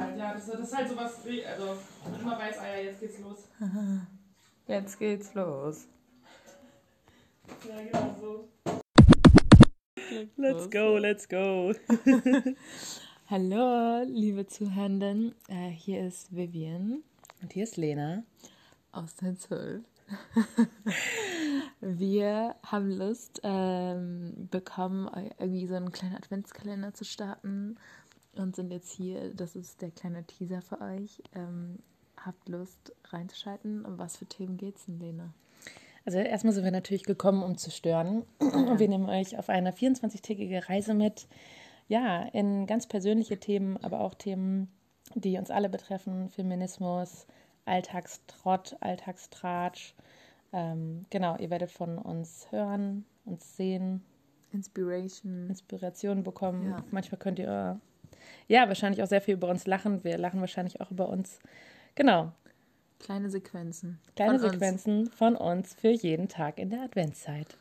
halt, ja. Das, das ist halt sowas, wie- also man immer weiß, ah ja, jetzt geht's los. Jetzt geht's los. Ja, genau so. Let's go, let's go. Hallo, liebe Zuhörenden. Äh, hier ist Vivian Und hier ist Lena. aus der 12. Wir haben Lust ähm, bekommen, irgendwie so einen kleinen Adventskalender zu starten und sind jetzt hier. Das ist der kleine Teaser für euch. Ähm, habt Lust reinzuschalten? Um was für Themen geht's denn, Lena? Also erstmal sind wir natürlich gekommen, um zu stören. Und wir nehmen euch auf eine 24-tägige Reise mit. Ja, in ganz persönliche Themen, aber auch Themen, die uns alle betreffen. Feminismus, Alltagstrott, Alltagstratsch. Ähm, genau, ihr werdet von uns hören, uns sehen, Inspiration. Inspiration bekommen. Ja. Manchmal könnt ihr ja wahrscheinlich auch sehr viel über uns lachen. Wir lachen wahrscheinlich auch über uns. Genau, Kleine Sequenzen. kleine Von uns. Sequenzen von uns für jeden Tag in der Adventszeit.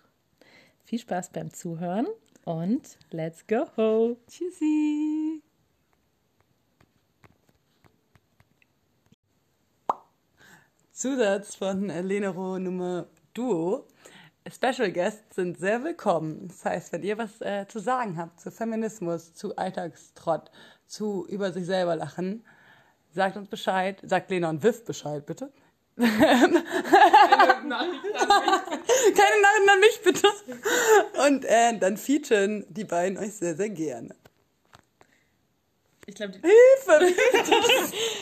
Viel Spaß beim Zuhören und let's go! Tschüssi. Zusatz von äh, Lenero Nummer Duo. Special Guests sind sehr willkommen. Das heißt, wenn ihr was äh, zu sagen habt zu Feminismus, zu Alltagstrott, zu über sich selber lachen, sagt uns Bescheid. Sagt Lena und Viv Bescheid, bitte. Nachrichten an mich. Keine Nachrichten an mich, bitte. Und äh, dann featuren die beiden euch sehr, sehr gerne. Ich glaube, Hilfe!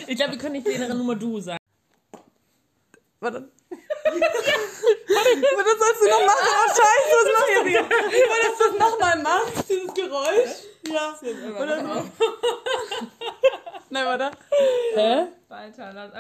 ich glaub, wir können nicht Lena Nummer Du sagen. Warte. Warte, das sollst du noch machen. Oh, scheiße, was machst du hier? Wolltest du das nochmal machst? Dieses Geräusch? Ja. Oder so. Nein, warte. Weiter, lass